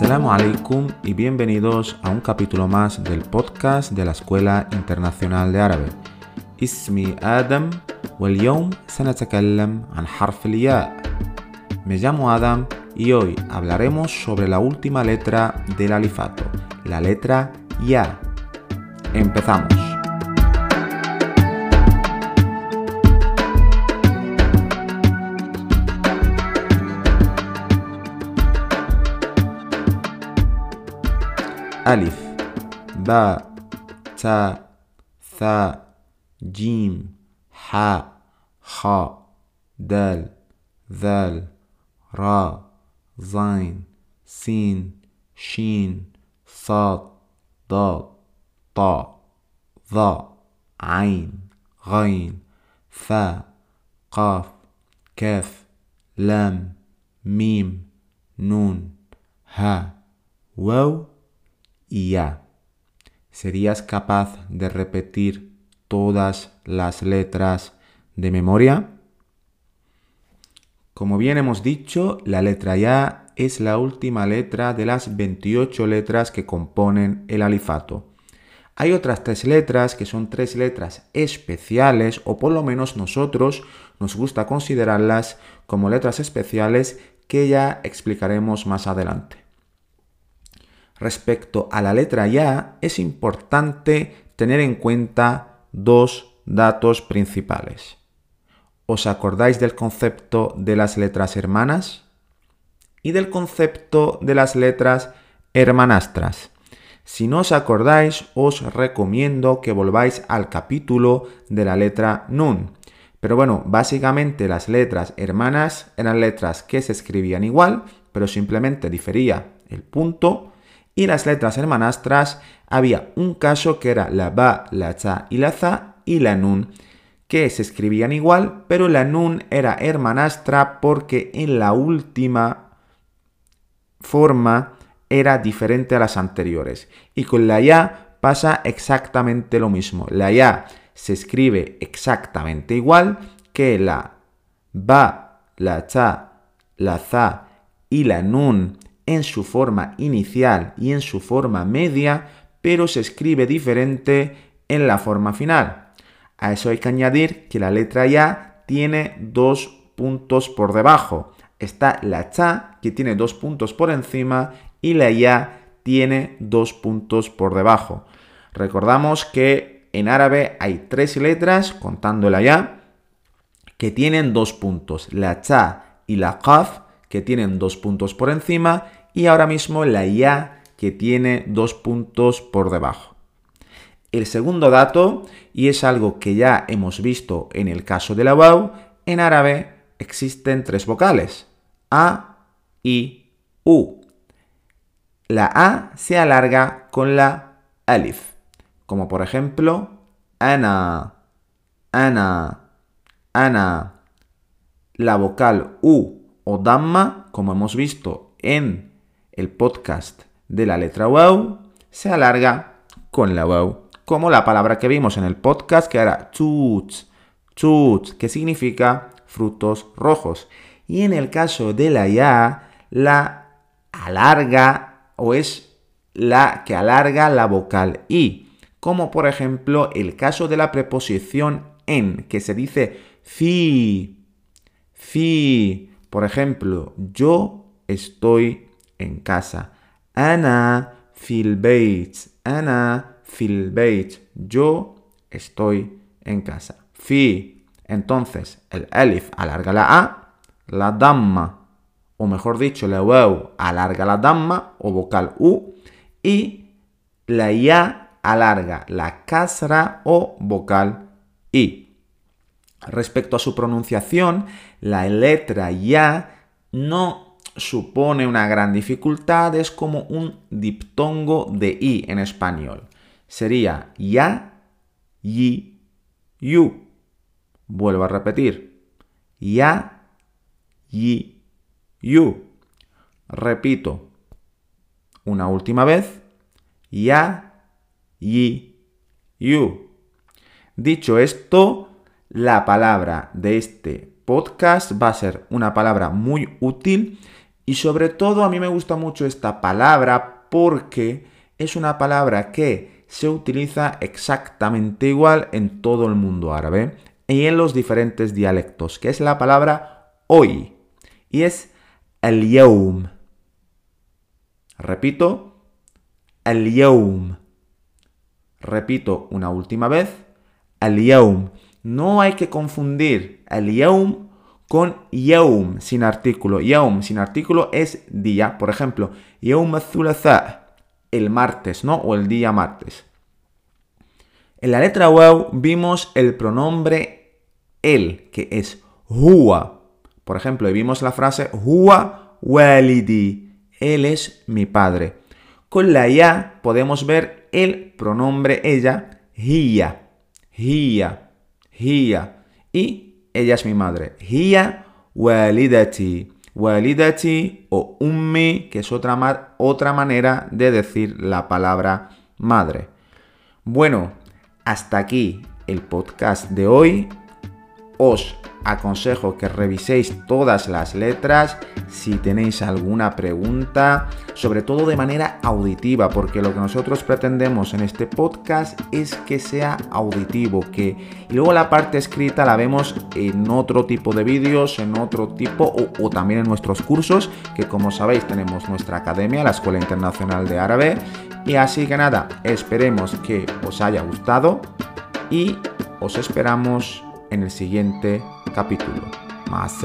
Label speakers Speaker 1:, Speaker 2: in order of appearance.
Speaker 1: Assalamu alaikum y bienvenidos a un capítulo más del podcast de la Escuela Internacional de Árabe. اسمي آدم واليوم سنتكلم عن حرف الياء. Me llamo Adam y hoy hablaremos sobre la última letra del alifato, la letra Ya. Empezamos. ألف باء تاء ثاء جيم حاء خاء دال ذال راء زين سين شين صاد ضاد طاء ظاء عين غين فاء قاف كاف لام ميم نون ها واو. Y. ¿Serías capaz de repetir todas las letras de memoria? Como bien hemos dicho, la letra ya es la última letra de las 28 letras que componen el alifato. Hay otras tres letras que son tres letras especiales, o por lo menos nosotros nos gusta considerarlas como letras especiales que ya explicaremos más adelante. Respecto a la letra ya, es importante tener en cuenta dos datos principales. ¿Os acordáis del concepto de las letras hermanas? Y del concepto de las letras hermanastras. Si no os acordáis, os recomiendo que volváis al capítulo de la letra nun. Pero bueno, básicamente las letras hermanas eran letras que se escribían igual, pero simplemente difería el punto y las letras hermanastras había un caso que era la ba, la cha y la za y la nun, que se escribían igual, pero la nun era hermanastra porque en la última forma era diferente a las anteriores. Y con la ya pasa exactamente lo mismo. La ya se escribe exactamente igual que la ba, la cha, la za y la nun en su forma inicial y en su forma media, pero se escribe diferente en la forma final. A eso hay que añadir que la letra ya tiene dos puntos por debajo. Está la cha, que tiene dos puntos por encima, y la ya tiene dos puntos por debajo. Recordamos que en árabe hay tres letras, contando la ya, que tienen dos puntos. La cha y la qaf, que tienen dos puntos por encima, y ahora mismo la ya que tiene dos puntos por debajo. El segundo dato, y es algo que ya hemos visto en el caso de la waw, en árabe existen tres vocales, a, i, u. La a se alarga con la alif, como por ejemplo ana, ana, ana. La vocal u o damma, como hemos visto en el podcast de la letra wow se alarga con la wow. Como la palabra que vimos en el podcast que era chuts, chuts, que significa frutos rojos. Y en el caso de la ya, la alarga o es la que alarga la vocal i. Como por ejemplo el caso de la preposición en, que se dice fi, fi. Por ejemplo, yo estoy en casa. Ana fil beit. Ana fil beit. Yo estoy en casa. Fi. Entonces, el alif alarga la A, la damma, o mejor dicho, la waw alarga la damma o vocal U, y la ya alarga la kasra o vocal I. Respecto a su pronunciación, la letra ya no supone una gran dificultad, es como un diptongo de i en español. Sería ya, yi, yu. Vuelvo a repetir. Ya, yi, yu. Repito. Una última vez. Ya, yi, yu. Dicho esto, la palabra de este podcast va a ser una palabra muy útil Y sobre todo a mí me gusta mucho esta palabra porque es una palabra que se utiliza exactamente igual en todo el mundo árabe y en los diferentes dialectos, que es la palabra hoy. Y es el yawm. Repito, el yawm. Repito una última vez, el yawm. No hay que confundir el yawm con yawm sin artículo. Yawm sin artículo es día. Por ejemplo, yawm thulatha, el martes, ¿no? O el día martes. En la letra waw vimos el pronombre el, que es huwa. Por ejemplo, vimos la frase huwa walidi. Él es mi padre. Con la ya podemos ver el pronombre ella, hiya, hiya, hiya. Y ella es mi madre. Hiya walidati. Walidati o ummi, que es otra, otra manera de decir la palabra madre. Bueno, hasta aquí el podcast de hoy. Os aconsejo que reviséis todas las letras si tenéis alguna pregunta, sobre todo de manera auditiva, porque lo que nosotros pretendemos en este podcast es que sea auditivo, que y luego la parte escrita la vemos en otro tipo de vídeos, en otro tipo o, o también en nuestros cursos, que como sabéis tenemos nuestra academia, la Escuela Internacional de Árabe. Y así que nada, esperemos que os haya gustado y os esperamos en el siguiente capítulo. Más.